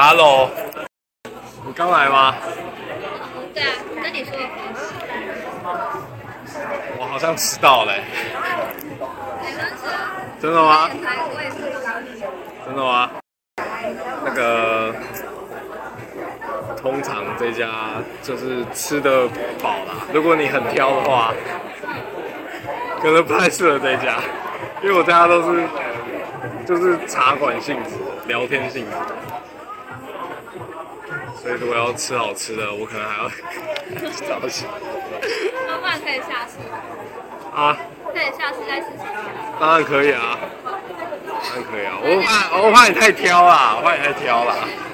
Hello，你刚来吗？对啊，跟你说的我好像迟到嘞、没关系啊。真的吗？真的吗？那个，通常这家就是吃的饱啦。如果你很挑的话，可能不太适合这家，因为我家都是就是茶馆性质、聊天性质，所以如果要吃好吃的，我可能还要 早起那不然可以下次，啊。可以下次再试试看。当然可以啊，当然可以啊。我怕我怕你太挑啦，我怕你太挑啦。